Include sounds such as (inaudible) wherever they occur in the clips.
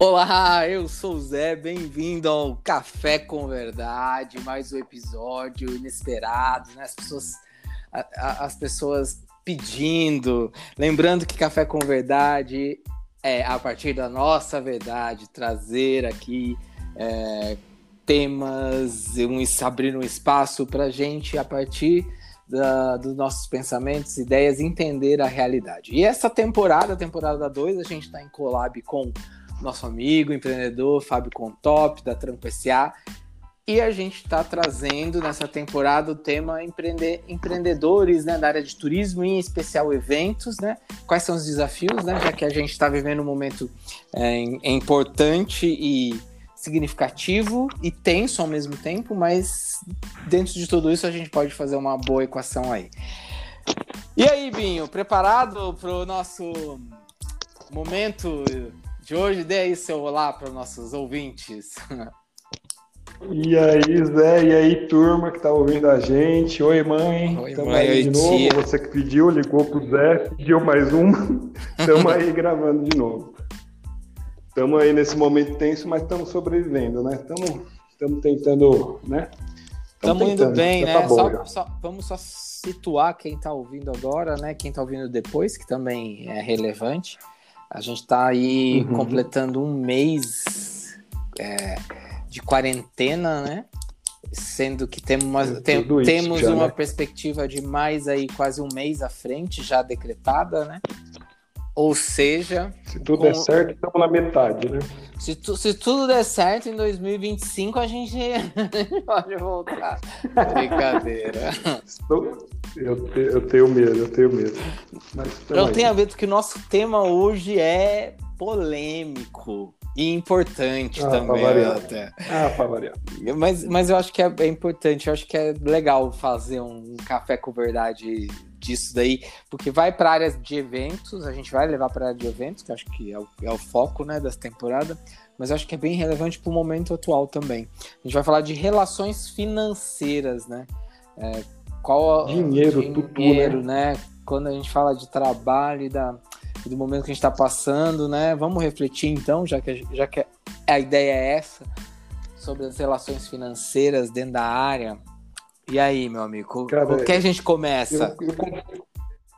Olá, eu sou o Zé, bem-vindo ao Café com Verdade, mais um episódio inesperado, né? As pessoas, a, a, as pessoas pedindo, lembrando que Café com Verdade é a partir da nossa verdade, trazer aqui é, temas, um, abrir um espaço para gente a partir da, dos nossos pensamentos, ideias, entender a realidade. E essa temporada, temporada 2, a gente está em collab com nosso amigo, empreendedor Fábio Contop, da Trampo SA. E a gente está trazendo nessa temporada o tema empreender, empreendedores né, da área de turismo, em especial eventos, né? Quais são os desafios, né? Já que a gente está vivendo um momento é importante e significativo e tenso ao mesmo tempo, mas dentro de tudo isso a gente pode fazer uma boa equação aí. E aí, Binho, preparado para o nosso momento de hoje. Dê aí seu olá para os nossos ouvintes. E aí, Zé, e aí, turma que tá ouvindo a gente. Oi, mãe. Oi, Tamo mãe. aí de novo. Tia. Você que pediu, ligou pro Zé, pediu mais (laughs) uma. Estamos aí gravando de novo. Estamos aí nesse momento tenso, mas estamos sobrevivendo, né? Estamos tentando, né? Estamos indo bem, né? Tá só, só, vamos só situar quem está ouvindo agora, né? Quem está ouvindo depois, que também é relevante. A gente está aí uhum. completando um mês é, de quarentena, né? Sendo que temos uma, tem, temos já, uma né? perspectiva de mais aí quase um mês à frente já decretada, né? Ou seja. Se tudo com... der certo, estamos na metade, né? Se, tu, se tudo der certo, em 2025 a gente (laughs) pode voltar. Brincadeira. Estou, eu, te, eu tenho medo, eu tenho medo. eu tenho medo que o nosso tema hoje é polêmico e importante ah, também. Até. Ah, para variar. Mas, mas eu acho que é, é, importante, eu acho que é legal fazer um café com verdade disso daí, porque vai para áreas de eventos, a gente vai levar para área de eventos, que acho que é o, é o foco né, dessa temporada, mas acho que é bem relevante para o momento atual também. A gente vai falar de relações financeiras, né? É, qual dinheiro, dinheiro né? né? Quando a gente fala de trabalho e da, do momento que a gente está passando, né? Vamos refletir então, já que, já que a ideia é essa, sobre as relações financeiras dentro da área. E aí, meu amigo, Cara, o que a gente começa? Eu, eu,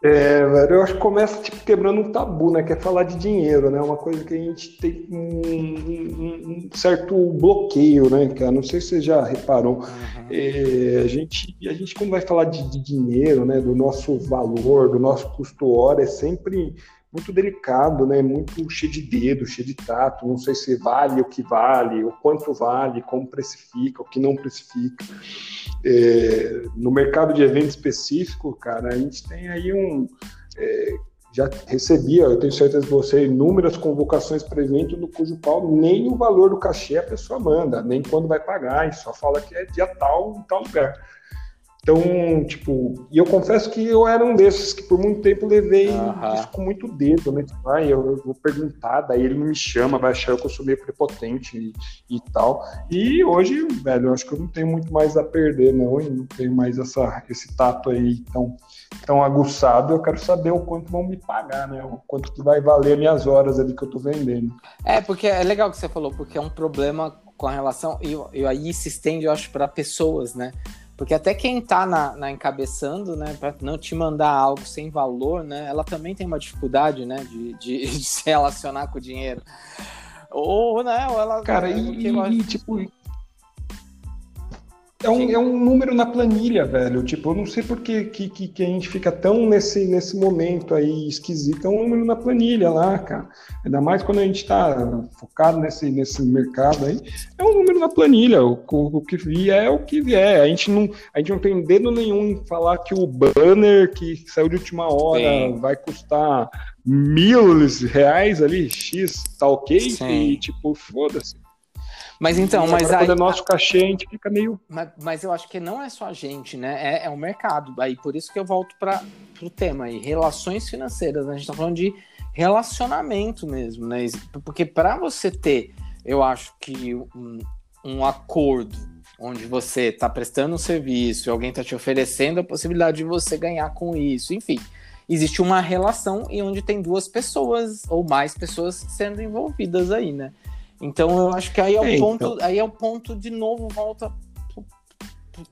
é, velho, eu acho que começa tipo, quebrando um tabu, né? Que é falar de dinheiro, né? Uma coisa que a gente tem um, um, um certo bloqueio, né, cara? Não sei se você já reparou. Uhum. É, a, gente, a gente, quando vai falar de, de, dinheiro, né? Do nosso valor, do nosso custo hora, é sempre muito delicado, né? Muito cheio de dedo, cheio de tato. Não sei se vale o que vale, o quanto vale, como precifica, o que não precifica. É, no mercado de evento específico, cara, a gente tem aí um. É, já recebia, eu tenho certeza que você, inúmeras convocações para evento no cujo qual nem o valor do cachê a pessoa manda, nem quando vai pagar, e só fala que é dia tal em tal lugar. Então, tipo, e eu confesso que eu era um desses que por muito tempo levei uhum. isso com muito dedo, né? Tipo, ah, eu, eu, vou perguntar, daí ele não me chama, vai achar que eu sou meio prepotente e, e, tal. E hoje, velho, eu acho que eu não tenho muito mais a perder, não, e não tenho mais essa, esse tato aí tão, tão aguçado. Eu quero saber o quanto vão me pagar, né? O quanto que vai valer minhas horas ali que eu tô vendendo. É, porque é legal que você falou, porque é um problema com relação, e, e aí se estende, eu acho, para pessoas, né? Porque até quem tá na, na encabeçando, né, para não te mandar algo sem valor, né, ela também tem uma dificuldade, né, de, de, (laughs) de se relacionar com o dinheiro. Ou, né, ou ela... Cara, e, e tipo, é um, é um número na planilha, velho. Tipo, eu não sei por que, que, que a gente fica tão nesse, nesse momento aí esquisito. É um número na planilha lá, cara. Ainda mais quando a gente tá focado nesse, nesse mercado aí. É um número na planilha. O, o, o que vier é o que vier. A gente, não, a gente não tem dedo nenhum em falar que o banner que saiu de última hora Sim. vai custar mil reais ali, X, tá ok? Sim. E tipo, foda-se. Mas então, mas aí, quando é nosso cachê, a gente fica meio. Mas, mas, eu acho que não é só a gente, né? É, é o mercado. Aí por isso que eu volto para o tema aí, relações financeiras. Né? A gente está falando de relacionamento mesmo, né? Porque para você ter, eu acho que um, um acordo onde você está prestando um serviço e alguém está te oferecendo a possibilidade de você ganhar com isso, enfim. Existe uma relação e onde tem duas pessoas ou mais pessoas sendo envolvidas aí, né? Então eu acho que aí é o é, ponto, então... aí é o ponto de novo volta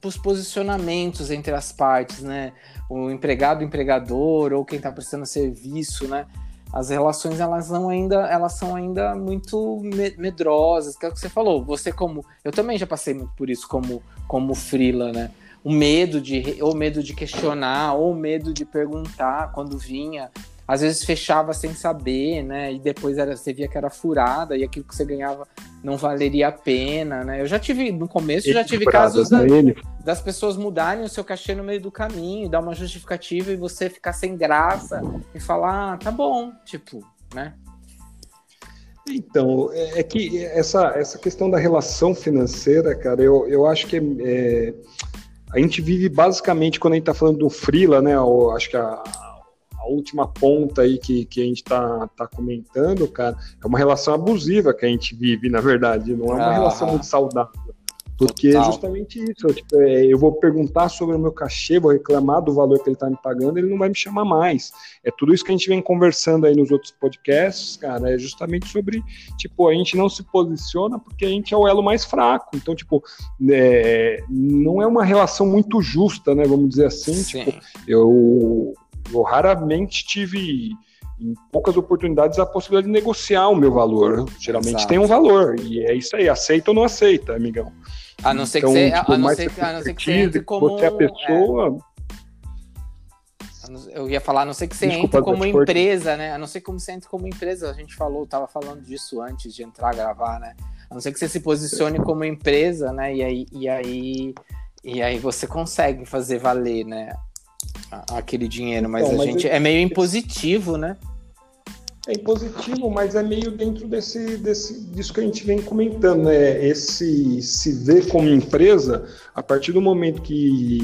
para os posicionamentos entre as partes, né? O empregado, o empregador ou quem está prestando serviço, né? As relações elas são ainda elas são ainda muito medrosas, que é o que você falou. Você como eu também já passei muito por isso como como frila, né? O medo de ou medo de questionar ou medo de perguntar quando vinha às vezes fechava sem saber, né? E depois era, você via que era furada e aquilo que você ganhava não valeria a pena, né? Eu já tive, no começo, já tive casos da, das pessoas mudarem o seu cachê no meio do caminho, dar uma justificativa e você ficar sem graça e falar, ah, tá bom, tipo, né? Então, é, é que essa, essa questão da relação financeira, cara, eu, eu acho que é, é a gente vive basicamente, quando a gente está falando do Freela, né? Eu acho que a, última ponta aí que, que a gente está tá comentando, cara, é uma relação abusiva que a gente vive, na verdade, não é uma ah, relação muito saudável. Porque Total. é justamente isso. Eu, tipo, é, eu vou perguntar sobre o meu cachê, vou reclamar do valor que ele está me pagando, ele não vai me chamar mais. É tudo isso que a gente vem conversando aí nos outros podcasts, cara. É justamente sobre, tipo, a gente não se posiciona porque a gente é o elo mais fraco. Então, tipo, é, não é uma relação muito justa, né? Vamos dizer assim. Sim. Tipo, eu eu raramente tive, em poucas oportunidades, a possibilidade de negociar o meu valor. Geralmente Exato. tem um valor, e é isso aí, aceita ou não aceita, amigão. A não ser então, que você, tipo, a não ser, a não ser que você entre como... Você é a pessoa... É. Eu ia falar, a não ser que você Desculpa, entre como empresa, né? A não ser que você entre como empresa, a gente falou, tava falando disso antes de entrar a gravar, né? A não ser que você se posicione como empresa, né? E aí, e aí, e aí você consegue fazer valer, né? Aquele dinheiro, mas então, a mas gente é meio impositivo, né? É impositivo, mas é meio dentro desse, desse disso que a gente vem comentando, né? Esse se ver como empresa, a partir do momento que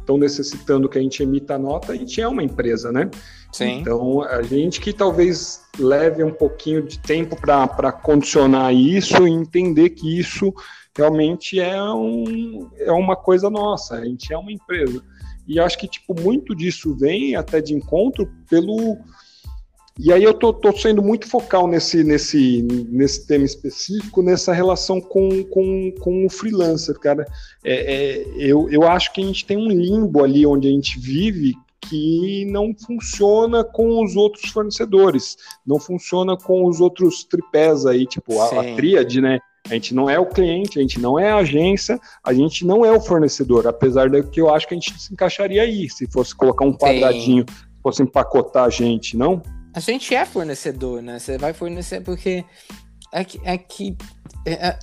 estão necessitando que a gente emita a nota, a gente é uma empresa, né? Sim. Então, a gente que talvez leve um pouquinho de tempo para condicionar isso e entender que isso realmente é, um, é uma coisa nossa, a gente é uma empresa. E acho que, tipo, muito disso vem até de encontro pelo. E aí eu tô, tô sendo muito focal nesse, nesse, nesse tema específico, nessa relação com, com, com o freelancer, cara. É, é, eu, eu acho que a gente tem um limbo ali onde a gente vive que não funciona com os outros fornecedores, não funciona com os outros tripés aí, tipo a, a tríade, né? A gente não é o cliente, a gente não é a agência, a gente não é o fornecedor, apesar de que eu acho que a gente se encaixaria aí, se fosse colocar um quadradinho, Sim. fosse empacotar a gente, não? A gente é fornecedor, né? Você vai fornecer porque é que é que é, é,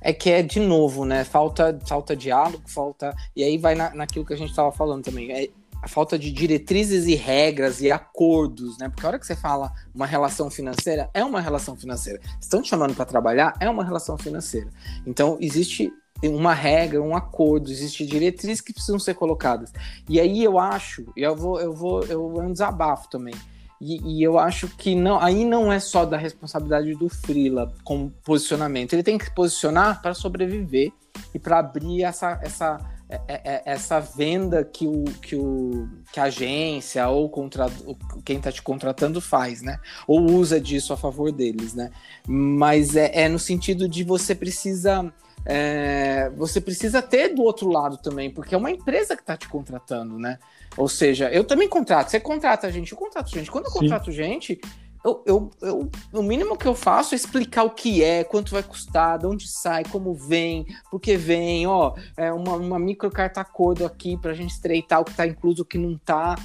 é que é de novo, né? Falta falta diálogo, falta e aí vai na, naquilo que a gente estava falando também. É, a falta de diretrizes e regras e acordos, né? Porque a hora que você fala uma relação financeira, é uma relação financeira. Estão te chamando para trabalhar, é uma relação financeira. Então, existe uma regra, um acordo, existe diretrizes que precisam ser colocadas. E aí eu acho, e eu vou, eu vou, eu é um desabafo também. E, e, eu acho que não, aí não é só da responsabilidade do Freela com posicionamento. Ele tem que posicionar para sobreviver e para abrir essa, essa essa venda que, o, que, o, que a agência ou contra, quem está te contratando faz, né? Ou usa disso a favor deles, né? Mas é, é no sentido de você precisa. É, você precisa ter do outro lado também, porque é uma empresa que está te contratando, né? Ou seja, eu também contrato. Você contrata gente, eu contrato gente. Quando eu Sim. contrato gente, eu, eu, eu, o mínimo que eu faço é explicar o que é, quanto vai custar, de onde sai, como vem, por que vem, ó, é uma, uma micro carta acordo aqui para a gente estreitar o que está incluso, o que não está.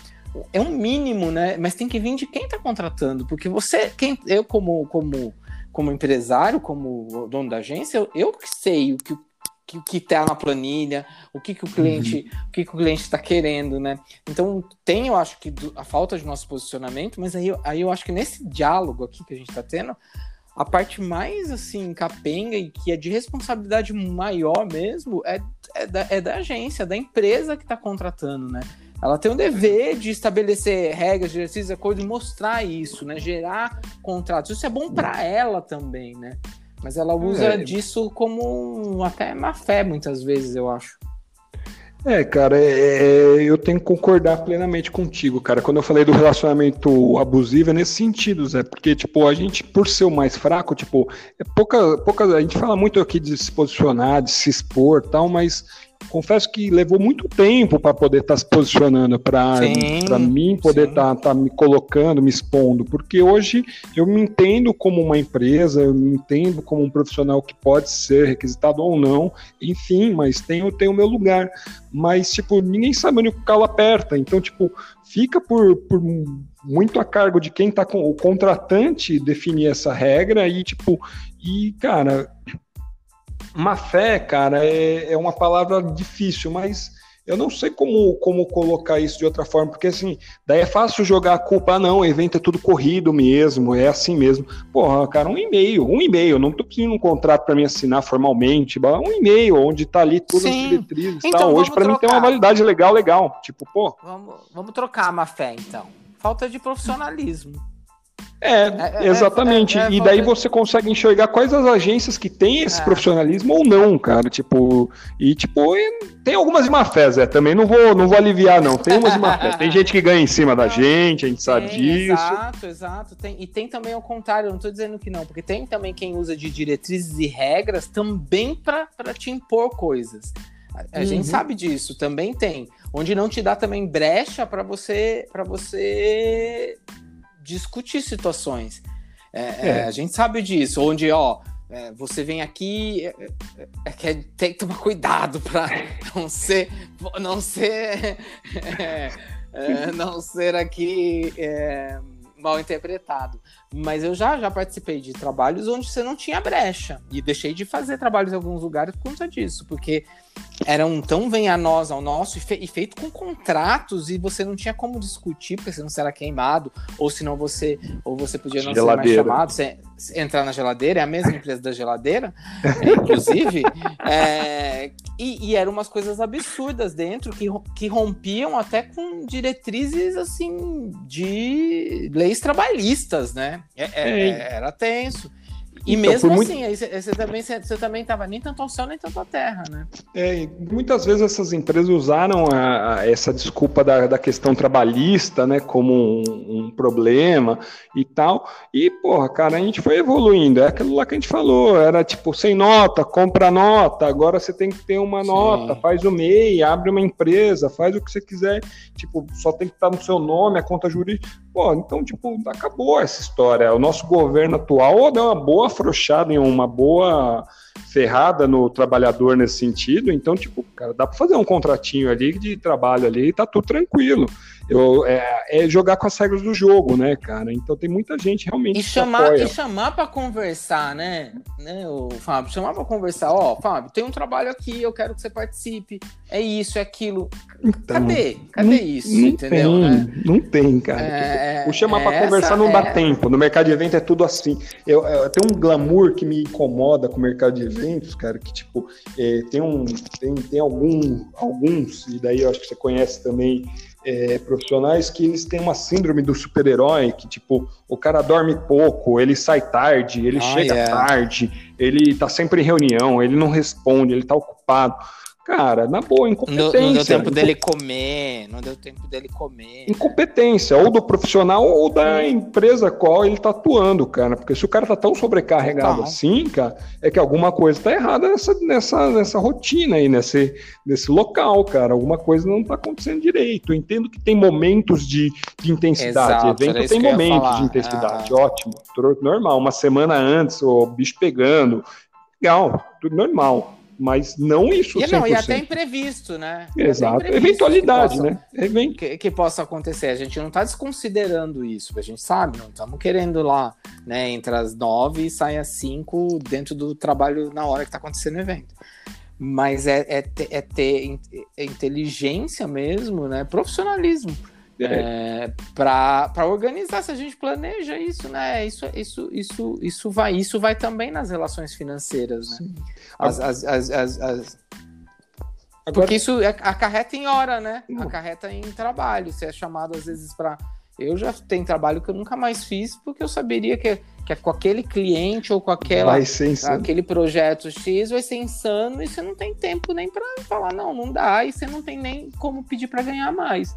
É um mínimo, né? Mas tem que vir de quem está contratando, porque você, quem, eu como, como, como empresário, como dono da agência, eu, eu sei o que, o que está na planilha, o que, que o cliente, uhum. o que, que o cliente está querendo, né? Então tem, eu acho que a falta de nosso posicionamento, mas aí, aí eu acho que nesse diálogo aqui que a gente está tendo, a parte mais assim capenga e que é de responsabilidade maior mesmo é, é, da, é da agência, da empresa que está contratando, né? Ela tem o dever de estabelecer regras, diretrizes, acordos e mostrar isso, né? Gerar contratos. Isso é bom para ela também, né? Mas ela usa é. disso como até má fé, muitas vezes, eu acho. É, cara, é, é, eu tenho que concordar plenamente contigo, cara. Quando eu falei do relacionamento abusivo, é nesse sentido, Zé, porque, tipo, a gente, por ser o mais fraco, tipo, é pouca, pouca, a gente fala muito aqui de se posicionar, de se expor tal, mas confesso que levou muito tempo para poder estar tá se posicionando, para mim poder estar tá, tá me colocando, me expondo, porque hoje eu me entendo como uma empresa, eu me entendo como um profissional que pode ser requisitado ou não, enfim, mas tenho, tenho o meu lugar. Mas, tipo, ninguém sabe onde o calo aperta, então, tipo, fica por, por muito a cargo de quem está com o contratante definir essa regra e, tipo, e, cara Má fé, cara, é, é uma palavra difícil, mas eu não sei como, como colocar isso de outra forma, porque assim, daí é fácil jogar a culpa, ah, não, o evento é tudo corrido mesmo, é assim mesmo. Porra, cara, um e-mail, um e-mail, não tô pedindo um contrato para me assinar formalmente, um e-mail onde tá ali todas Sim. as diretrizes então, tal. Hoje para mim tem uma validade legal, legal. Tipo, pô. Vamos, vamos trocar a má fé, então. Falta de profissionalismo. É, é, é, exatamente. É, é, e daí você consegue enxergar quais as agências que têm esse é. profissionalismo ou não, cara. Tipo, e tipo, tem algumas de má fé, Zé, também não vou, não vou aliviar, não. Tem umas de má fé. (laughs) Tem gente que ganha em cima da gente, a gente sabe tem, disso. Exato, exato. Tem, e tem também o contrário, não tô dizendo que não, porque tem também quem usa de diretrizes e regras também para te impor coisas. A, a uhum. gente sabe disso, também tem. Onde não te dá também brecha para você para você discutir situações. É, é. É, a gente sabe disso, onde, ó, é, você vem aqui, é, tem que tomar cuidado (laughs) para não ser, não ser, (laughs) não ser aqui mal interpretado. Mas eu já, já participei de trabalhos onde você não tinha brecha. E deixei de fazer trabalhos em alguns lugares por conta disso, porque eram tão venhanosos ao nosso e, fe e, feito com contratos e você não tinha como discutir, porque senão você era queimado, ou senão você, ou você podia não geladeira. ser mais chamado, você, entrar na geladeira, é a mesma empresa da geladeira, é, (laughs) inclusive, é, e, e, eram umas coisas absurdas dentro que, que rompiam até com diretrizes assim de leis trabalhistas, né? É, é, é era tenso. E então, mesmo assim, muito... você, também, você, também estava nem tanto ao céu, nem tanto à terra, né? É, muitas vezes essas empresas usaram a, a, essa desculpa da, da questão trabalhista, né, como um, um, problema e tal. E, porra, cara, a gente foi evoluindo. É aquilo lá que a gente falou, era tipo, sem nota, compra nota, agora você tem que ter uma Sim. nota, faz o MEI, abre uma empresa, faz o que você quiser. Tipo, só tem que estar no seu nome, a conta jurídica. Pô, então, tipo, acabou essa história. O nosso governo atual deu uma boa afrouxada, em uma boa ferrada no trabalhador nesse sentido. Então, tipo, cara, dá para fazer um contratinho ali de trabalho ali e tá tudo tranquilo. Eu, é, é, jogar com as regras do jogo, né, cara? Então tem muita gente realmente. E chamar, e chamar para conversar, né? né, o Fábio? Chamar para conversar, ó, oh, Fábio, tem um trabalho aqui, eu quero que você participe. É isso, é aquilo. Então, Cadê? Cadê não, isso? Não entendeu? Tem, né? Não tem, cara. É, o chamar para conversar não dá é... tempo. No mercado de evento é tudo assim. Eu, eu, tem um glamour que me incomoda com o mercado de eventos, cara, que tipo, é, tem um. Tem, tem algum, alguns, e daí eu acho que você conhece também é, profissionais que eles têm uma síndrome do super-herói, que tipo, o cara dorme pouco, ele sai tarde, ele ah, chega yeah. tarde, ele tá sempre em reunião, ele não responde, ele tá ocupado. Cara, na boa, incompetência. Não, não deu tempo dele comer, não deu tempo dele comer. Incompetência, ou do profissional ou da empresa qual ele tá atuando, cara. Porque se o cara tá tão sobrecarregado assim, cara, é que alguma coisa tá errada nessa, nessa, nessa rotina aí, nesse, nesse local, cara. Alguma coisa não tá acontecendo direito. Eu entendo que tem momentos de, de intensidade. Exato, Evento tem momentos de intensidade, ah. ótimo. Normal. Uma semana antes, o bicho pegando. Legal, tudo normal mas não isso. E, não, e até imprevisto, né? Exato. Imprevisto Eventualidade, que possa, né? Que, que, possa acontecer. A gente não está desconsiderando isso, a gente sabe, não estamos querendo lá, né, entre as nove e sair às cinco dentro do trabalho na hora que está acontecendo o evento. Mas é, é, ter, é ter é inteligência mesmo, né? Profissionalismo é. para organizar se a gente planeja isso, né? Isso, isso, isso, isso vai, isso vai também nas relações financeiras, né? As, as, as, as, as... Agora... Porque isso acarreta em hora, né? Acarreta em trabalho. Você é chamado às vezes para Eu já tenho trabalho que eu nunca mais fiz porque eu saberia que, que é com aquele cliente ou com aquela, aquele projeto X vai ser insano e você não tem tempo nem para falar, não, não dá, e você não tem nem como pedir para ganhar mais.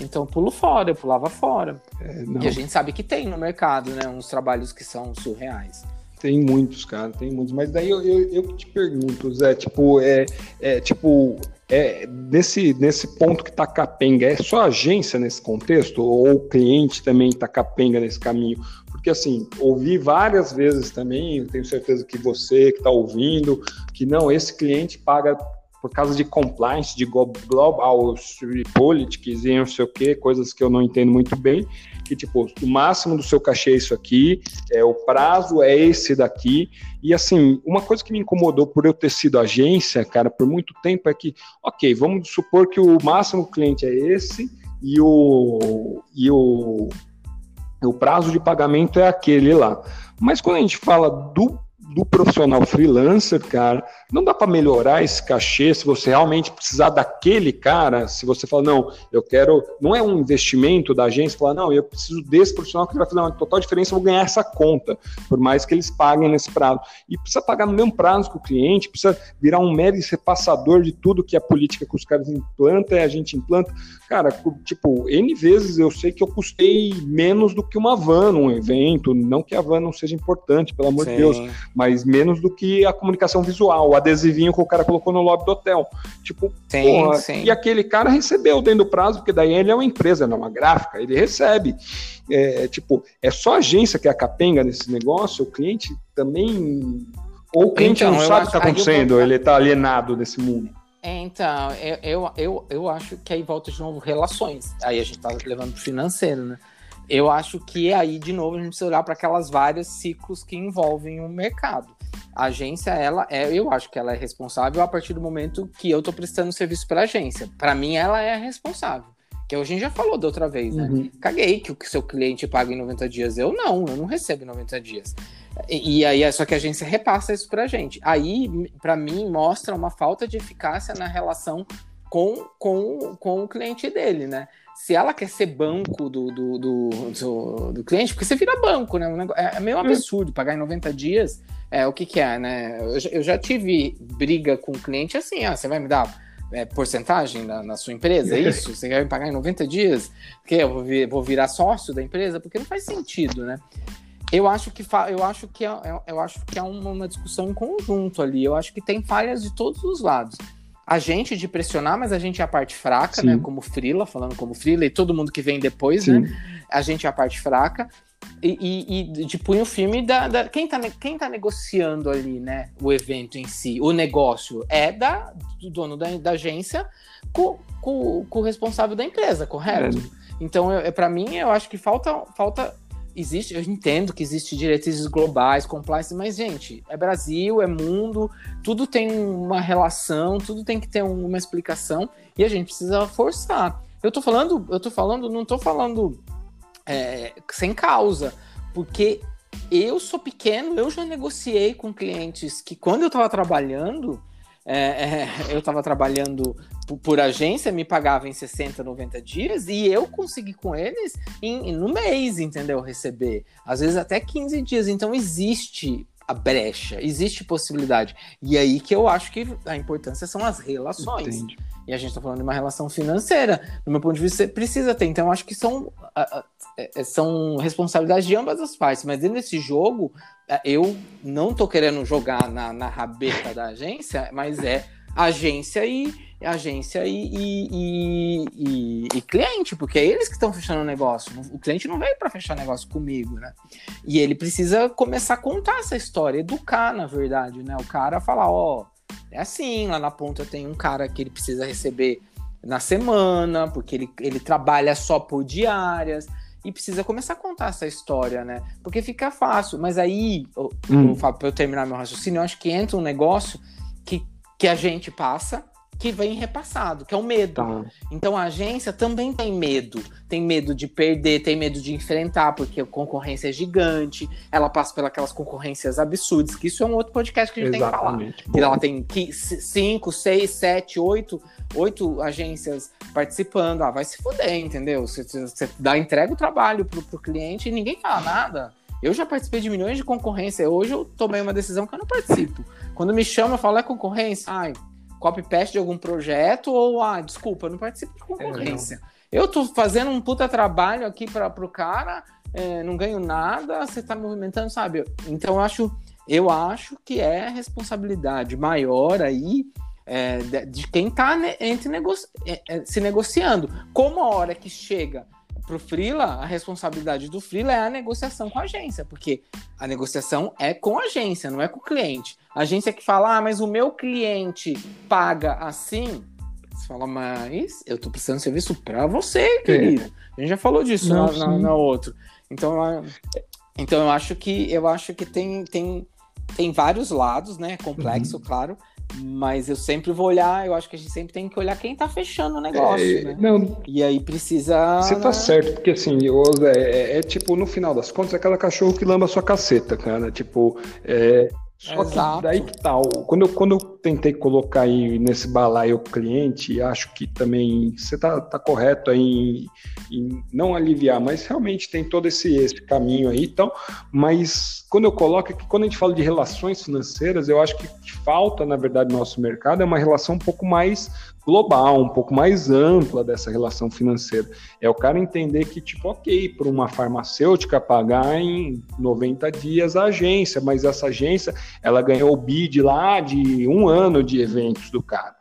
Então eu pulo fora, eu pulava fora. É, e a gente sabe que tem no mercado, né? Uns trabalhos que são surreais. Tem muitos, cara, tem muitos. Mas daí eu, eu, eu te pergunto, Zé, tipo, é, é tipo, é, nesse, nesse ponto que tá capenga, é só agência nesse contexto? Ou o cliente também tá capenga nesse caminho? Porque, assim, ouvi várias vezes também, tenho certeza que você que está ouvindo, que não, esse cliente paga por causa de compliance, de global politics e não sei o que, coisas que eu não entendo muito bem, que tipo, o máximo do seu cachê é isso aqui, é, o prazo é esse daqui, e assim, uma coisa que me incomodou por eu ter sido agência, cara, por muito tempo é que, ok, vamos supor que o máximo cliente é esse, e o, e o, o prazo de pagamento é aquele lá. Mas quando a gente fala do do profissional freelancer, cara, não dá para melhorar esse cachê se você realmente precisar daquele cara, se você fala, não, eu quero, não é um investimento da agência, falar, não, eu preciso desse profissional que vai fazer uma total diferença, eu vou ganhar essa conta, por mais que eles paguem nesse prazo. E precisa pagar no mesmo prazo que o cliente, precisa virar um mero repassador de tudo que a política que os caras implantam e a gente implanta. Cara, tipo, N vezes eu sei que eu custei menos do que uma van num evento, não que a van não seja importante, pelo amor Sim. de Deus, mas menos do que a comunicação visual, o adesivinho que o cara colocou no lobby do hotel. Tipo, sim, porra, sim. e aquele cara recebeu dentro do prazo, porque daí ele é uma empresa, não é uma gráfica, ele recebe. É, tipo, é só a agência que é a capenga nesse negócio, o cliente também. Ou o cliente então, não sabe o que está acontecendo, ele está alienado nesse mundo. É, então, eu, eu, eu, eu acho que aí volta de novo relações. Aí a gente tá levando pro financeiro, né? Eu acho que aí, de novo, a gente precisa olhar para aquelas vários ciclos que envolvem o mercado. A agência, ela é, eu acho que ela é responsável a partir do momento que eu estou prestando serviço para a agência. Para mim, ela é responsável. Que a gente já falou da outra vez, né? Uhum. Caguei que o seu cliente paga em 90 dias. Eu não, eu não recebo em 90 dias. E, e aí, é só que a agência repassa isso pra gente. Aí, para mim, mostra uma falta de eficácia na relação com, com, com o cliente dele, né? Se ela quer ser banco do, do, do, do, do cliente, porque você vira banco, né? É, é meio absurdo pagar em 90 dias. É o que, que é, né? Eu, eu já tive briga com o cliente assim, ah, você vai me dar é, porcentagem na, na, sua empresa, é isso? Você quer me pagar em 90 dias? Porque eu vou, vir, vou virar sócio da empresa? Porque não faz sentido, né? Eu acho que eu acho que é, é, eu acho que é uma, uma discussão em conjunto ali. Eu acho que tem falhas de todos os lados. A gente de pressionar, mas a gente é a parte fraca, né? Sim. né? Como Frila, falando como Frila, e todo mundo que vem depois, Sim. né? A gente é a parte fraca. E, e, e de punho firme da, da, quem, tá, quem tá negociando ali, né? O evento em si, o negócio é da, do dono da, da agência com, com, com, o responsável da empresa, correto? É. Então, eu, para mim, eu acho que falta, falta existe, eu entendo que existe diretrizes globais, compliance, mas, gente, é Brasil, é mundo, tudo tem uma relação, tudo tem que ter uma explicação e a gente precisa forçar. Eu tô falando, eu tô falando, não tô falando é, sem causa, porque eu sou pequeno, eu já negociei com clientes que quando eu estava trabalhando, é, é, eu estava trabalhando por, por, agência, me pagava em 60, 90 dias e eu consegui com eles em, no mês, entendeu? Receber. Às vezes até 15 dias. Então existe a brecha, existe possibilidade. E aí que eu acho que a importância são as relações. Entendi. E a gente está falando de uma relação financeira. Do meu ponto de vista, você precisa ter. Então, eu acho que são, é, são responsabilidades de ambas as partes. Mas dentro desse jogo, eu não tô querendo jogar na, na rabeta da agência, mas é agência e agência e, e, e, e, cliente, porque é eles que estão fechando o negócio. O cliente não veio para fechar negócio comigo, né? E ele precisa começar a contar essa história, educar, na verdade, né? O cara falar, ó, é assim, lá na ponta tem um cara que ele precisa receber na semana, porque ele, ele trabalha só por diárias e precisa começar a contar essa história, né? Porque fica fácil, mas aí, hum. para eu terminar meu raciocínio, eu acho que entra um negócio que, que a gente passa, que vem repassado, que é o medo. Tá. Então a agência também tem medo. Tem medo de perder, tem medo de enfrentar, porque a concorrência é gigante, ela passa pelas concorrências absurdas, que isso é um outro podcast que a gente Exatamente. tem que falar. ela tem cinco, seis, sete, oito, oito agências participando. Ah, vai se fuder, entendeu? Você, você dá, entrega o trabalho pro, pro cliente e ninguém fala nada. Eu já participei de milhões de concorrência. Hoje eu tomei uma decisão que eu não participo. Quando me chama, eu falo, é concorrência? Ai, copy-paste de algum projeto ou, ah, desculpa, não participo de concorrência. É, eu tô fazendo um puta trabalho aqui para o cara, é, não ganho nada, você tá movimentando, sabe? Então eu acho, eu acho que é responsabilidade maior aí é, de, de, quem tá entre negoci é, é, se negociando. Como a hora que chega pro Frila, a responsabilidade do Frila é a negociação com a agência, porque a negociação é com a agência, não é com o cliente. A agência que fala, ah, mas o meu cliente paga assim. Você fala, mas eu tô prestando serviço para você, é. querido. É. A gente já falou disso não, na, na, na outro. Então, então eu acho que eu acho que tem, tem, tem vários lados, né? Complexo, uhum. claro mas eu sempre vou olhar, eu acho que a gente sempre tem que olhar quem tá fechando o negócio, é, né? Não, e aí precisa. Você tá certo, porque assim, é, é, é, tipo, no final das contas, é aquela cachorro que lamba a sua caceta, cara. Tipo, é, só Exato. que daí que tal? Tá, quando eu, quando eu tentei colocar aí nesse balaio o cliente, acho que também você tá, tá correto aí em, em, não aliviar, mas realmente tem todo esse, esse caminho aí, então, mas quando eu coloco que quando a gente fala de relações financeiras, eu acho que, que falta, na verdade, no nosso mercado é uma relação um pouco mais global, um pouco mais ampla dessa relação financeira. É o cara entender que, tipo, ok, para uma farmacêutica pagar em 90 dias a agência, mas essa agência, ela ganhou o bid lá de um ano de eventos do cara.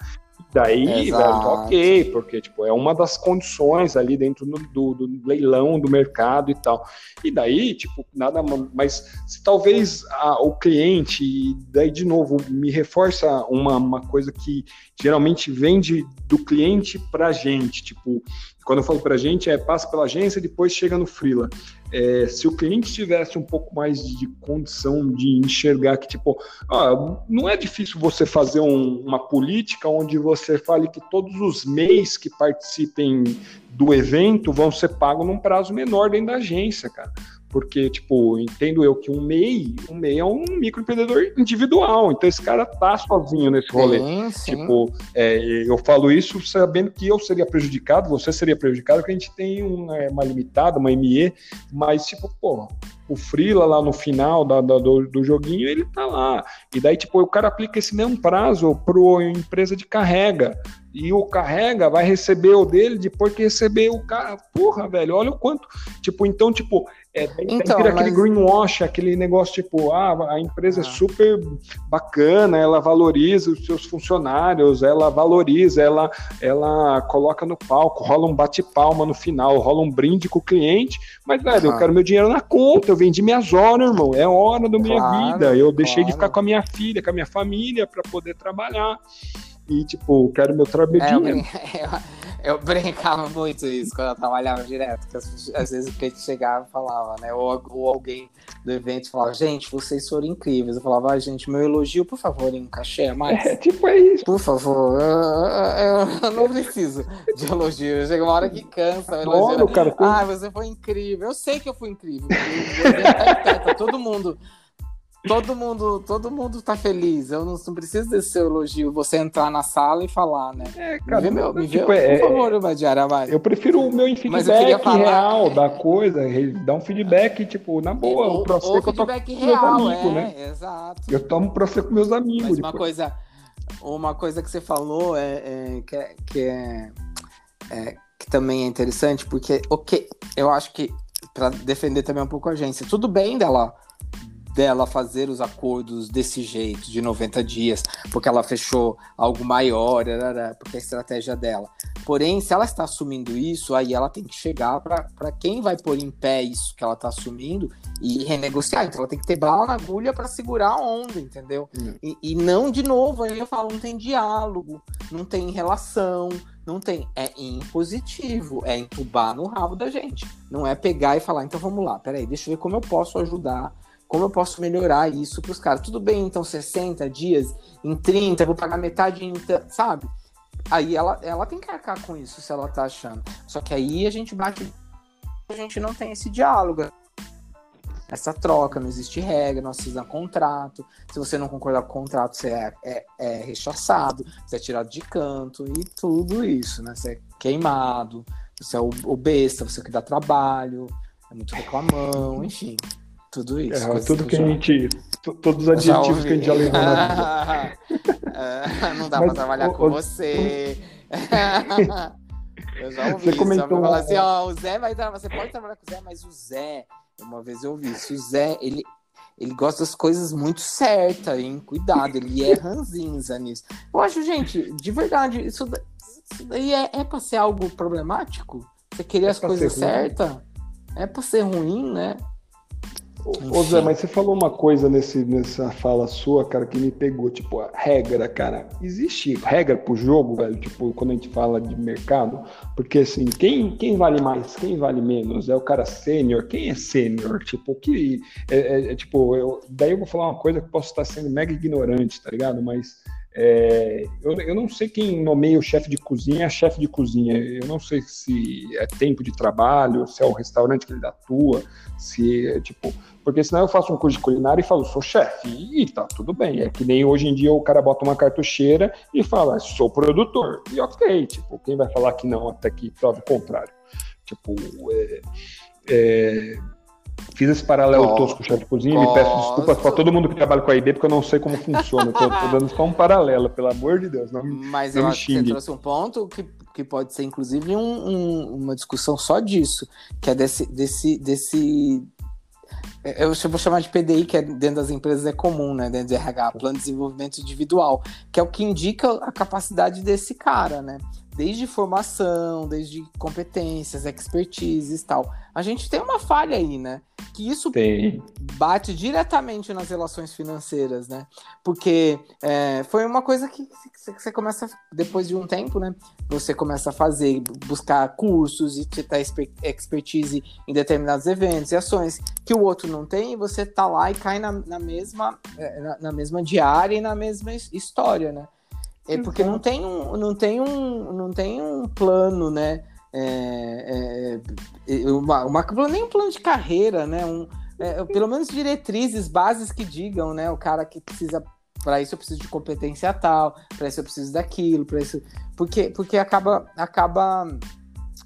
Daí, velho, ok, porque tipo, é uma das condições ali dentro do, do, do, leilão do mercado e tal. E daí, tipo, nada mais. Se talvez a, o cliente, e daí de novo, me reforça uma, uma coisa que geralmente vende do cliente para gente, tipo, quando eu falo para a gente, é passa pela agência depois chega no freela. É, se o cliente tivesse um pouco mais de condição de enxergar que, tipo, ah, não é difícil você fazer um, uma política onde você fale que todos os MEIs que participem do evento vão ser pagos num prazo menor dentro da agência, cara porque, tipo, entendo eu que um MEI, um MEI é um microempreendedor individual, então esse cara tá sozinho nesse rolê. Sim, sim. Tipo, é, eu falo isso sabendo que eu seria prejudicado, você seria prejudicado, porque a gente tem uma, é, uma limitada, uma ME, mas, tipo, pô, o Freela lá no final da, da, do, do, joguinho, ele tá lá. E daí, tipo, o cara aplica esse mesmo prazo pro empresa de carrega. E o carrega vai receber o dele depois que receber o cara. Porra, velho, olha o quanto. Tipo, então, tipo, é, então, tem aquele greenwash, aquele negócio tipo, ah, a empresa é ah. é super bacana, ela valoriza os seus funcionários, ela valoriza, ela, ela coloca no palco, rola um bate-palma no final, rola um brinde com o cliente, mas, velho, ah. eu quero meu dinheiro na conta, eu vendi minhas horas, irmão, é hora da minha claro, vida, eu deixei claro. de ficar com a minha filha, com a minha família para poder trabalhar e, tipo, quero meu trabalhinho. É, (laughs) eu, eu, brincava muito isso quando eu trabalhava direto, que às, às vezes o cliente chegava e falava, né? Ou, ou, alguém do evento falava, gente, vocês foram incríveis. Eu falava, ah, gente, meu elogio, por favor, em um cachê mais. É, tipo, é isso. Por favor, eu, eu, eu não preciso de elogio. Chega uma hora que cansa. Olha, cara, Ah, você foi incrível. Eu sei que eu fui incrível. Tá todo mundo todo mundo, todo mundo tá feliz. Eu não, não preciso desse seu elogio, você entrar na sala e falar, né? É, cara, me vê, meu, me tipo, vê, é, por favor, Badiara, vai. Eu prefiro o meu feedback falar, real é... da coisa, dar um feedback, tipo, na boa, o, pra você que eu tô com meus amigos, é, né? Exato. Eu tomo você com meus amigos. Mas uma coisa, uma coisa que você falou é, é que, é, que, é, é, que também é interessante, porque, ok, eu acho que para defender também um pouco a agência, tudo bem dela dela fazer os acordos desse jeito, de 90 dias, porque ela fechou algo maior, porque é a estratégia dela. Porém, se ela está assumindo isso, aí ela tem que chegar para quem vai pôr em pé isso que ela está assumindo e renegociar. Então ela tem que ter bala na agulha para segurar a onda, entendeu? Hum. E, e não, de novo, aí eu falo, não tem diálogo, não tem relação, não tem. É impositivo, é entubar no rabo da gente. Não é pegar e falar, então vamos lá, peraí, deixa eu ver como eu posso ajudar como eu posso melhorar isso para os caras? Tudo bem, então 60 dias, em 30, vou pagar metade, em, sabe? aí ela, ela tem que arcar com isso se ela tá achando. Só que aí a gente bate. A gente não tem esse diálogo. Essa troca, não existe regra, não assina contrato. Se você não concordar com o contrato, você é, é, é rechaçado, você é tirado de canto e tudo isso, né? Você é queimado, você é o, o besta, você é que dá trabalho, é muito reclamão, enfim. Tudo isso. É, tudo que, que a gente. Todos os adjetivos que a gente já levou na vida. É, (laughs) não dá Mas, pra trabalhar com você. (laughs) eu já ouvi você comentou... falar assim, ó, o Zé vai trabalhar, você pode trabalhar com o Zé, mas o Zé, uma vez eu ouvi isso, o Zé, ele, ele gosta das coisas muito certas, hein? Cuidado, ele é ranzinza nisso. Eu acho, gente, de verdade, isso, isso daí é, é pra ser algo problemático? Você queria é as coisas certas? É pra ser ruim, né? Ô Zé, mas você falou uma coisa nesse, nessa fala sua, cara, que me pegou. Tipo, a regra, cara. Existe regra pro jogo, velho? Tipo, quando a gente fala de mercado. Porque, assim, quem, quem vale mais, quem vale menos? É o cara sênior? Quem é sênior? Tipo, que. É, é, é, tipo, eu, daí eu vou falar uma coisa que posso estar sendo mega ignorante, tá ligado? Mas. É, eu, eu, não sei quem nomeia o chefe de cozinha é chefe de cozinha. Eu não sei se é tempo de trabalho, se é o restaurante que ele atua, se é tipo. Porque senão eu faço um curso de culinária e falo, sou chefe, e tá tudo bem. É que nem hoje em dia o cara bota uma cartucheira e fala, sou produtor. E ok, tipo, quem vai falar que não até que prove o contrário? Tipo, é, é, Fiz esse paralelo oh, tosco com o chefe de cozinha e peço desculpas para todo mundo que trabalha com a IB, porque eu não sei como funciona. Estou dando só um paralelo, pelo amor de Deus. Não, Mas não eu acho que você trouxe um ponto que, que pode ser, inclusive, um, um, uma discussão só disso, que é desse, desse, desse eu vou chamar de PDI, que é dentro das empresas é comum, né? Dentro do RH, Plano de Desenvolvimento Individual, que é o que indica a capacidade desse cara, né? desde formação, desde competências, expertises e tal. A gente tem uma falha aí, né? Que isso tem. bate diretamente nas relações financeiras, né? Porque é, foi uma coisa que, você começa, depois de um tempo, né? Você começa a fazer, buscar cursos e ter expertise em determinados eventos e ações que o outro não tem, e você tá lá e cai na, na mesma, é, na, na mesma diária e na mesma história, né? É porque não tem um, não tem um, não tem um plano, né? É, é, é uma, uma, nem um plano de carreira, né? Um, é, pelo menos diretrizes, bases que digam, né? O cara que precisa para isso eu preciso de competência tal, para isso eu preciso daquilo, para isso, porque porque acaba acaba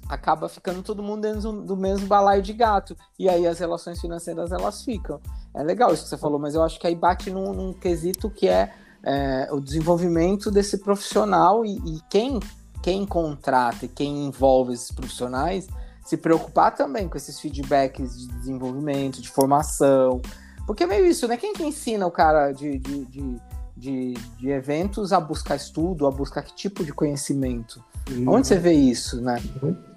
acaba ficando todo mundo dentro do mesmo balaio de gato e aí as relações financeiras elas ficam. É legal isso que você falou, mas eu acho que aí bate num, num quesito que é é, o desenvolvimento desse profissional e, e, quem, quem contrata e quem envolve esses profissionais se preocupar também com esses feedbacks de desenvolvimento, de formação. Porque é meio isso, né? Quem que ensina o cara de, de, de, de, de eventos a buscar estudo, a buscar que tipo de conhecimento? Onde você vê isso, né?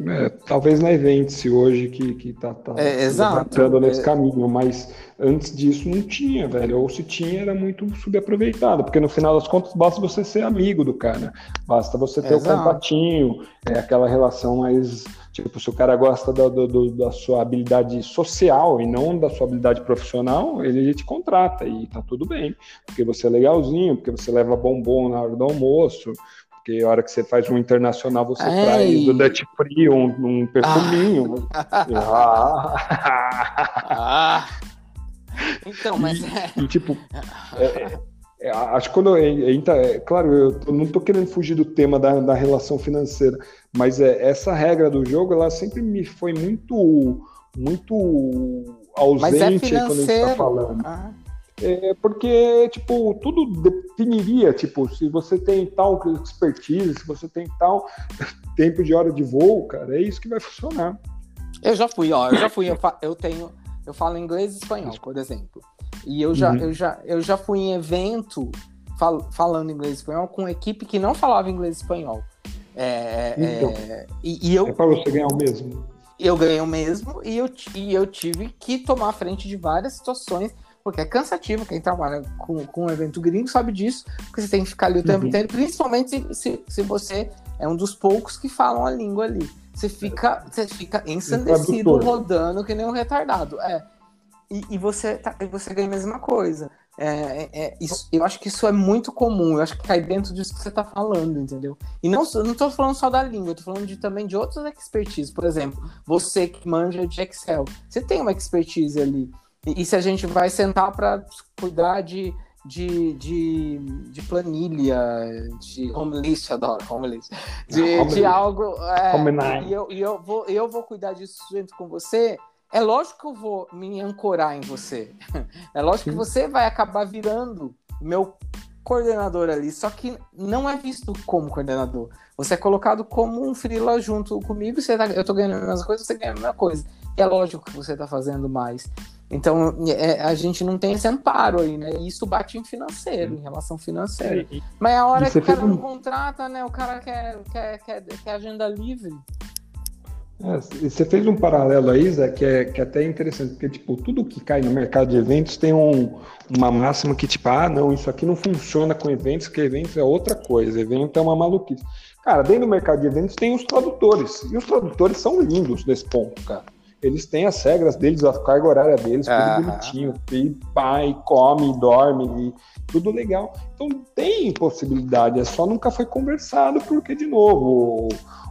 É, talvez na Events hoje que, que tá, tá é, nesse é... caminho, mas antes disso não tinha, velho. Ou se tinha, era muito subaproveitado, porque no final das contas basta você ser amigo do cara, basta você ter exato. o contatinho, é aquela relação mais. Tipo, se o cara gosta da, do, da sua habilidade social e não da sua habilidade profissional, ele te contrata e tá tudo bem. Porque você é legalzinho, porque você leva bombom na hora do almoço, porque a hora que você faz um internacional, você Ei. traz do Dutch Free um, um perfuminho. Ah. ah. (laughs) Então, mas. E, é... e tipo. É, é, acho que quando. É, claro, eu não estou querendo fugir do tema da, da relação financeira, mas é, essa regra do jogo, ela sempre me foi muito. Muito ausente quando a gente está falando. Ah. É porque, tipo, tudo definiria, tipo, se você tem tal expertise, se você tem tal (laughs) tempo de hora de voo, cara, é isso que vai funcionar. Eu já fui, ó, eu já fui, eu, eu tenho, eu falo inglês e espanhol, por exemplo. E eu já, uhum. eu já, eu já fui em evento fal falando inglês e espanhol com equipe que não falava inglês e espanhol. É, então, é, e, e, eu, é para você ganhar o mesmo. Eu ganhei o mesmo e eu, e eu tive que tomar frente de várias situações porque é cansativo. Quem trabalha com, com um evento gringo sabe disso, porque você tem que ficar ali o tempo uhum. inteiro, principalmente se, se, se, você é um dos poucos que falam a língua ali. Você fica, você fica ensandecido rodando que nem um retardado. É. E, e você, tá, você ganha a mesma coisa. É, é, isso, eu acho que isso é muito comum, eu acho que cai dentro disso que você está falando, entendeu? E não, não estou falando só da língua, tô falando de, também de outras expertise. Por exemplo, você que manja de Excel, você tem uma expertise ali. E, se a gente vai sentar para cuidar de, de, de, de, planilha, de home list, adoro home list, de, de algo. É, e eu, e eu, vou, eu vou cuidar disso junto com você é lógico que eu vou me ancorar em você. (laughs) É lógico que você vai acabar virando meu coordenador ali, só que não é visto como coordenador. Você é colocado como um freela junto comigo, você tá, eu tô ganhando a mesma coisa, você ganha a mesma coisa. E é lógico que você tá fazendo mais. Então, é, a gente não tem esse amparo aí, né? E isso bate em financeiro, em relação financeira. Mas a hora que o cara um... não contrata, né? O cara quer, quer, quer, quer agenda livre. É, você fez um paralelo aí, Zé, que é, que é até interessante, porque tipo, tudo que cai no mercado de eventos tem um, uma máxima que, tipo, ah, não, isso aqui não funciona com eventos, que eventos é outra coisa, evento é uma maluquice. Cara, dentro do mercado de eventos tem os tradutores, e os tradutores são lindos nesse ponto, cara. Eles têm as regras deles, a carga horária deles, tudo ah. bonitinho, e pai, come, dorme, e tudo legal. Então tem possibilidade, é só nunca foi conversado, porque, de novo,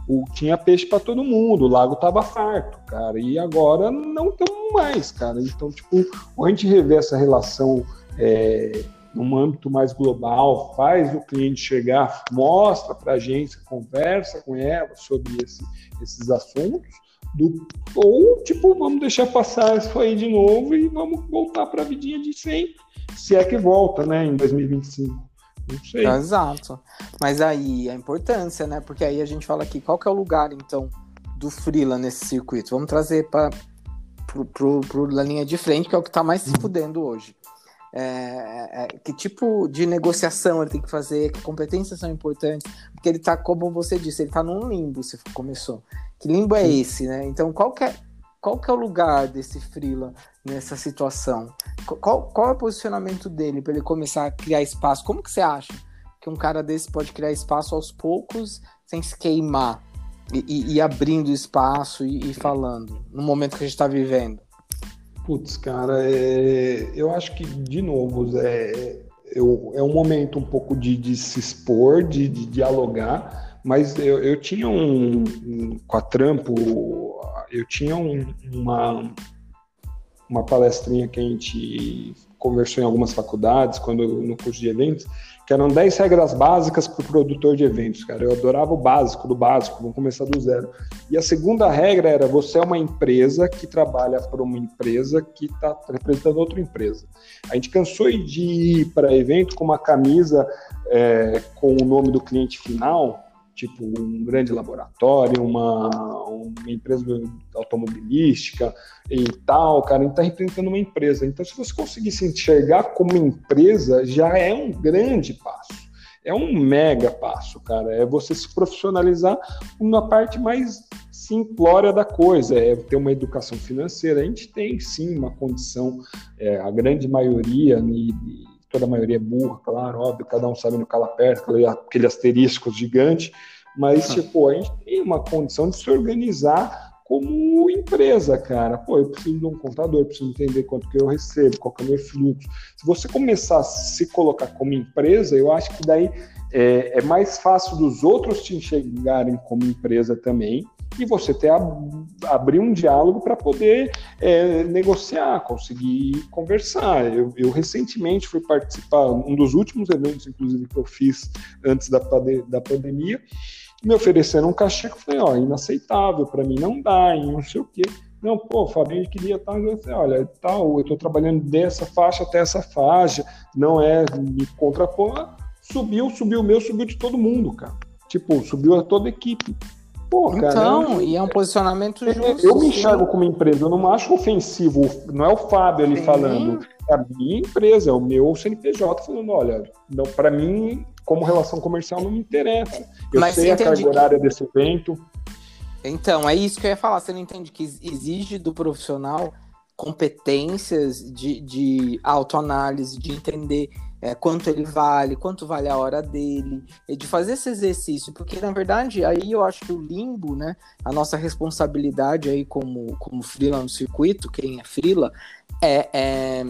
o, tinha peixe para todo mundo, o lago tava farto, cara, e agora não estamos mais, cara. Então, tipo, a gente rever essa relação é, num âmbito mais global, faz o cliente chegar, mostra para a agência, conversa com ela sobre esse, esses assuntos, do, ou, tipo, vamos deixar passar isso aí de novo e vamos voltar para a vidinha de sempre, se é que volta, né, em 2025. Não sei. Exato. Mas aí a importância, né? Porque aí a gente fala aqui, qual que é o lugar, então, do Freela nesse circuito? Vamos trazer para pro, pro, pro, a linha de frente, que é o que está mais se uhum. fudendo hoje. É, é, que tipo de negociação ele tem que fazer, que competências são importantes, porque ele está, como você disse, ele está num limbo, se começou. Que limbo é esse, né? Então, qual que é, qual que é o lugar desse Freela nessa situação? Qual, qual é o posicionamento dele para ele começar a criar espaço? Como que você acha que um cara desse pode criar espaço aos poucos sem se queimar e, e, e abrindo espaço e, e, falando no momento que a gente está vivendo? Putz, cara, é... eu acho que, de novo, é, eu, é um momento um pouco de, de se expor, de, de dialogar, mas eu, eu tinha um, um, com a Trampo, eu tinha um, uma, uma palestrinha que a gente conversou em algumas faculdades, quando no curso de eventos, que eram 10 regras básicas para o produtor de eventos, cara. Eu adorava o básico do básico, vamos começar do zero. E a segunda regra era: você é uma empresa que trabalha para uma empresa que está representando outra empresa. A gente cansou de ir para evento com uma camisa é, com o nome do cliente final, tipo um grande laboratório, uma, uma empresa automobilística e tal, cara, a gente está representando uma empresa. Então, se você conseguir se enxergar como empresa, já é um grande passo. É um mega passo, cara. É você se profissionalizar na parte mais simplória da coisa, é ter uma educação financeira. A gente tem sim uma condição, é, a grande maioria, e, toda a maioria é burra, claro, óbvio, cada um sabe no cala perto, aquele asterisco gigante, mas, ah. tipo, a gente tem uma condição de se organizar como empresa, cara. Pô, eu preciso de um contador, eu preciso entender quanto que eu recebo, qual que é o meu fluxo. Se você começar a se colocar como empresa, eu acho que daí é, é mais fácil dos outros te enxergarem como empresa também, e você ter abrir um diálogo para poder é, negociar, conseguir conversar. Eu, eu, recentemente fui participar, um dos últimos eventos, inclusive, que eu fiz antes da, da pandemia, me ofereceram um cachê que eu falei, ó, inaceitável, para mim não dá, e não sei o quê. Não, pô, Fabinho queria estar. Eu falei, olha, tal, eu estou trabalhando dessa faixa até essa faixa, não é me contrapor. Subiu, subiu o meu, subiu de todo mundo, cara. Tipo, subiu a toda a equipe. Pô, cara, então, e é um posicionamento justo. Eu me enxergo como empresa, eu não acho ofensivo, não é o Fábio ali sim. falando, é a minha empresa, é o meu CNPJ falando, olha, para mim, como relação comercial não me interessa. Eu Mas sei a carga horária que... desse evento. Então, é isso que eu ia falar, você não entende que exige do profissional competências de, de autoanálise, de entender é, quanto ele vale, quanto vale a hora dele, de fazer esse exercício, porque na verdade aí eu acho que o limbo, né, a nossa responsabilidade aí como, como freela no circuito, quem é freela, é, é,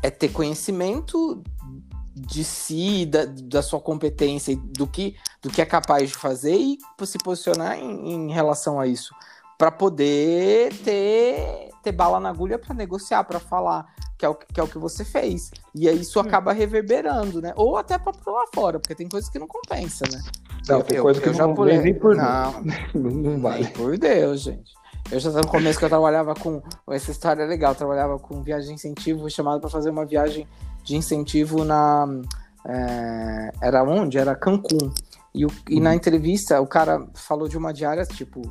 é ter conhecimento de si, da, da sua competência do que, do que é capaz de fazer e se posicionar em, em relação a isso. Para poder ter, ter bala na agulha para negociar, para falar, que é, o, que é o que você fez. E aí isso acaba reverberando, né? Ou até para lá fora, porque tem coisas que não compensa, né? Não, tem eu, coisa que eu não já pulei. nem por (laughs) não, não vale. Por Deus, gente. Eu já no começo que eu trabalhava com. Essa história é legal. Eu trabalhava com viagem de incentivo, chamado para fazer uma viagem de incentivo na. É, era onde? Era Cancún. E, o, e na uhum. entrevista o cara falou de uma diária, tipo,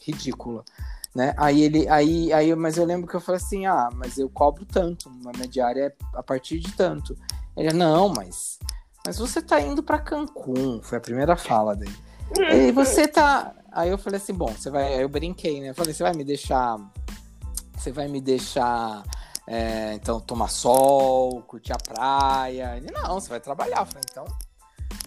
ridícula. Né? Aí ele, aí, aí, mas eu lembro que eu falei assim, ah, mas eu cobro tanto, uma minha diária é a partir de tanto. Ele, não, mas, mas você tá indo para Cancún, foi a primeira fala dele. E você tá, aí eu falei assim, bom, você vai, aí eu brinquei, né? Eu falei, você vai me deixar, você vai me deixar é, então tomar sol, curtir a praia. Ele, não, você vai trabalhar. Eu falei, então,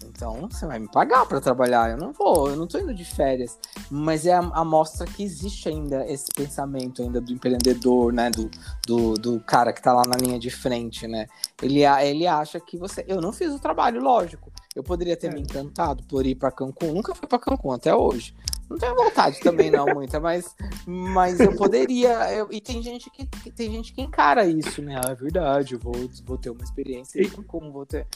então você vai me pagar para trabalhar. Eu não vou, eu não tô indo de férias. Mas é a, a mostra que existe ainda esse pensamento ainda do empreendedor, né? Do, do, do cara que tá lá na linha de frente, né? Ele, ele acha que você. Eu não fiz o trabalho, lógico. Eu poderia ter é. me encantado por ir para Cancún. Nunca fui para Cancún até hoje. Não tenho vontade também, não, muita, mas, mas eu poderia. Eu, e tem gente que, tem gente que encara isso, né? Ah, é verdade, eu vou, vou ter uma experiência e como vou ter.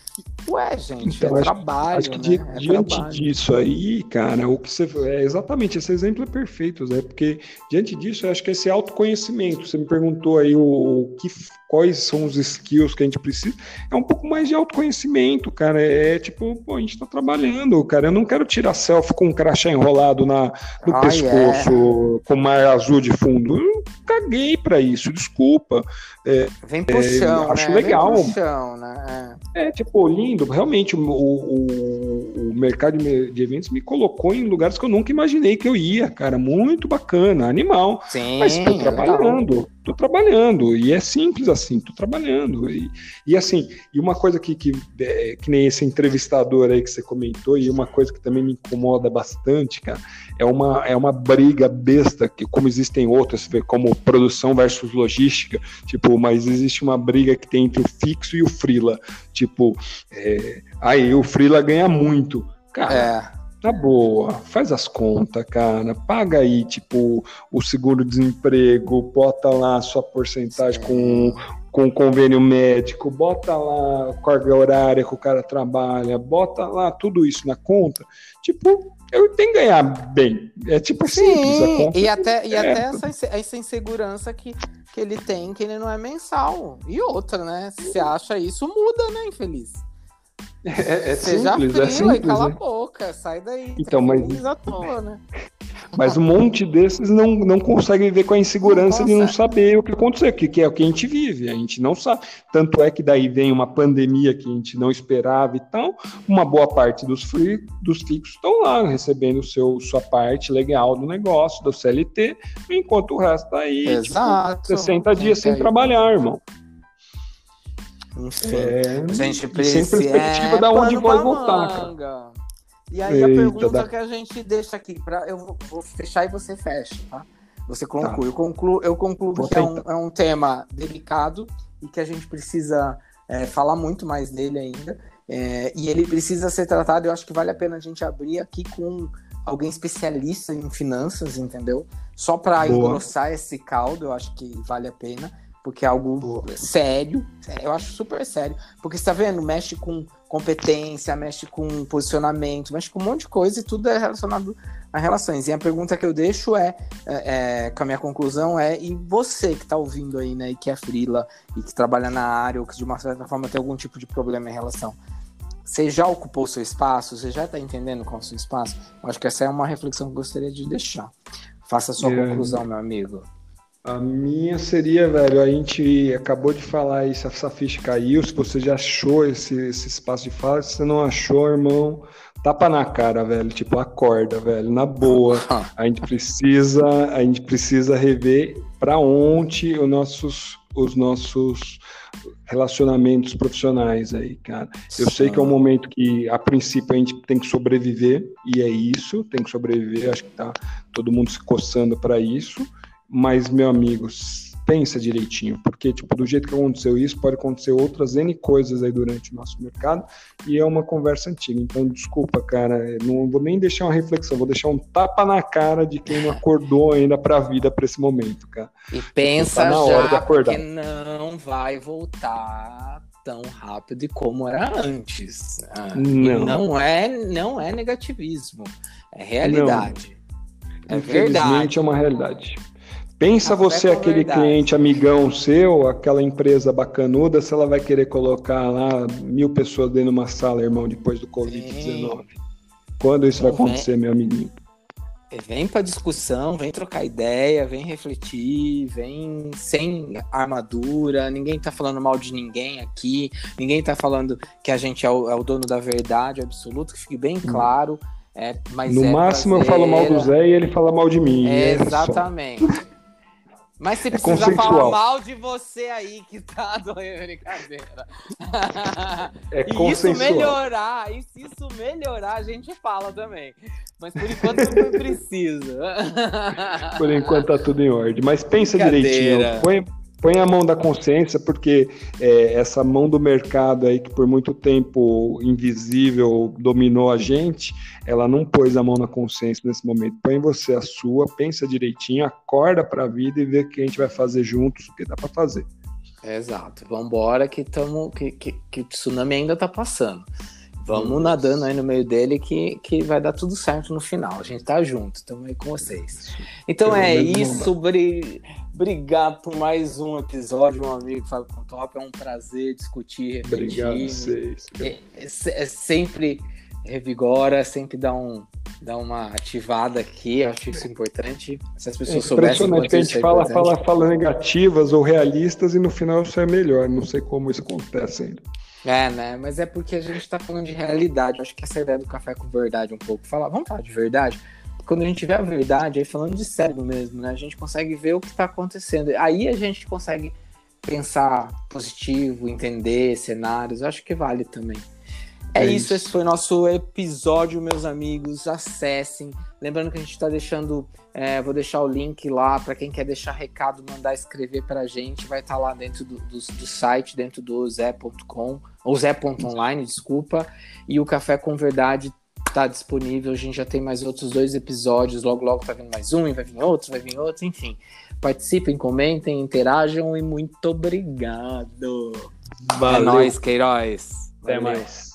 Ué, gente, então, é acho, trabalho. Acho que né? diante é trabalho. disso aí, cara, o que você. É, exatamente, esse exemplo é perfeito, Zé, porque diante disso, eu acho que esse autoconhecimento, você me perguntou aí o, o que quais são os skills que a gente precisa, é um pouco mais de autoconhecimento, cara. É, tipo, pô, a gente tá trabalhando, cara. Eu não quero tirar selfie com um crachá enrolado na, no ah, pescoço, yeah. com mar azul de fundo. Eu caguei para isso, desculpa. É, Vem pro é, acho né? legal. Né? É. é, tipo, lindo. Realmente, o, o, o mercado de eventos me colocou em lugares que eu nunca imaginei que eu ia, cara. Muito bacana, animal. Sim, Mas tô trabalhando tô trabalhando, e é simples assim, tô trabalhando. E, e assim, e uma coisa que, que, é, que nem esse entrevistador aí que você comentou, e uma coisa que também me incomoda bastante, cara, é uma, é uma briga besta, que como existem outras, como produção versus logística, tipo, mas existe uma briga que tem entre o fixo e o frila, tipo, é, aí o frila ganha muito. Cara, é Tá boa, faz as contas, cara. Paga aí, tipo, o seguro-desemprego, bota lá a sua porcentagem com, com convênio médico, bota lá a carga horária que o cara trabalha, bota lá tudo isso na conta. Tipo, eu tenho que ganhar bem. É tipo Sim, simples. e até, e até essa, essa insegurança que, que ele tem, que ele não é mensal. E outra, né? Se você acha isso, muda, né, infeliz? É, é simples, frio, é simples. cala né? a boca, sai daí. Então, mas... Toa, né? Mas um monte desses não, não consegue viver com a insegurança não de não saber o que aconteceu, que, que é o que a gente vive, a gente não sabe. Tanto é que daí vem uma pandemia que a gente não esperava e tal, uma boa parte dos, free, dos fixos estão lá recebendo seu, sua parte legal do negócio, do CLT, enquanto o resto tá aí, tipo, Exato. Tipo, 60 dias sem trabalhar, irmão. Enfim, é, a gente precisa. Sem perspectiva é, da onde vai voltar, cara. E aí Eita, a pergunta da... que a gente deixa aqui, pra, eu vou, vou fechar e você fecha, tá? Você conclui. Tá. Eu concluo, eu concluo que é um, é um, tema delicado e que a gente precisa é, falar muito mais dele ainda. É, e ele precisa ser tratado. Eu acho que vale a pena a gente abrir aqui com alguém especialista em finanças, entendeu? Só para engrossar esse caldo, eu acho que vale a pena porque é algo sério, eu acho super sério, porque você tá vendo, mexe com competência, mexe com posicionamento, mexe com um monte de coisa e tudo é relacionado a relações. E a pergunta que eu deixo é, é, é com a minha conclusão é, e você que está ouvindo aí, né, e que é frila, e que trabalha na área, ou que de uma certa forma tem algum tipo de problema em relação, você já ocupou o seu espaço? Você já está entendendo qual é o seu espaço? Eu acho que essa é uma reflexão que eu gostaria de deixar. Faça a sua é. conclusão, meu amigo. A minha seria, velho, a gente acabou de falar isso, essa ficha caiu, se você já achou esse, esse espaço de fala, se você não achou, irmão, tapa na cara, velho, tipo, acorda, velho, na boa. (laughs) A gente precisa, a gente precisa rever para ontem os nossos, os nossos relacionamentos profissionais aí, cara. Eu sei que é um momento que, a princípio, a gente tem que sobreviver, e é isso, tem que sobreviver, acho que tá todo mundo se coçando para isso mas, meu amigo, pensa direitinho, porque, tipo, do jeito que aconteceu isso, pode acontecer outras N coisas aí durante o nosso mercado, e é uma conversa antiga. Então, desculpa, cara, não vou nem deixar uma reflexão, vou deixar um tapa na cara de quem não acordou ainda pra vida pra esse momento, cara. E pensa tá na hora de acordar. que não vai voltar tão rápido e como era antes. Ah, não. não é, não é negativismo, é realidade. Não. É verdade. é uma realidade. Pensa você, aquele verdade. cliente amigão seu, aquela empresa bacanuda, se ela vai querer colocar lá mil pessoas dentro de uma sala, irmão, depois do Covid-19. Quando isso vai acontecer, vem, meu amiguinho? Vem para discussão, vem trocar ideia, vem refletir, vem sem armadura, ninguém tá falando mal de ninguém aqui, ninguém tá falando que a gente é o, é o dono da verdade absoluta, que fique bem hum. claro. É, mas no é máximo eu falo mal do Zé e ele fala mal de mim. É, exatamente. (laughs) Mas se é precisa falar mal de você aí que tá (laughs) doendo brincadeira. É e isso melhorar, e se isso melhorar, a gente fala também. Mas por enquanto não precisa. Por enquanto tá tudo em ordem. Mas pensa direitinho. Põe, põe a mão da consciência, porque é, essa mão do mercado aí que por muito tempo invisível dominou a gente, ela não pôs a mão na consciência nesse momento. Põe você a sua, pensa direitinho, acorda para a vida e vê o que a gente vai fazer juntos, o que dá para fazer. Exato. Vamos embora que, tamo, que, que, que o tsunami ainda está passando. Vamos nadando aí no meio dele que, que vai dar tudo certo no final. A gente tá junto, estamos aí com vocês. Então é isso. Bri... Obrigado por mais um episódio, meu amigo Fábio Top. É um prazer discutir, refletir. Obrigado a vocês. É, é, é, sempre revigora, sempre dá, um, dá uma ativada aqui. Eu acho isso importante. Se as pessoas é soubessem. Impressionante que a gente fala, fala, fala negativas ou realistas e no final isso é melhor. Não sei como isso acontece ainda. É, né? Mas é porque a gente tá falando de realidade. Eu acho que essa ideia do café com verdade um pouco. Falar, vamos falar de verdade? Quando a gente vê a verdade, aí falando de cérebro mesmo, né? A gente consegue ver o que tá acontecendo. Aí a gente consegue pensar positivo, entender cenários. Eu acho que vale também. É, é isso, esse foi nosso episódio, meus amigos. Acessem. Lembrando que a gente está deixando, é, vou deixar o link lá para quem quer deixar recado, mandar escrever para a gente. Vai estar tá lá dentro do, do, do, site, dentro do zé.com, ou zé.online, desculpa. E o Café com Verdade está disponível. A gente já tem mais outros dois episódios. Logo, logo tá vindo mais um, e vai vir outro, vai vir outro, enfim. Participem, comentem, interajam e muito obrigado. Valeu. É nóis, Queiroz. Até Valeu. mais.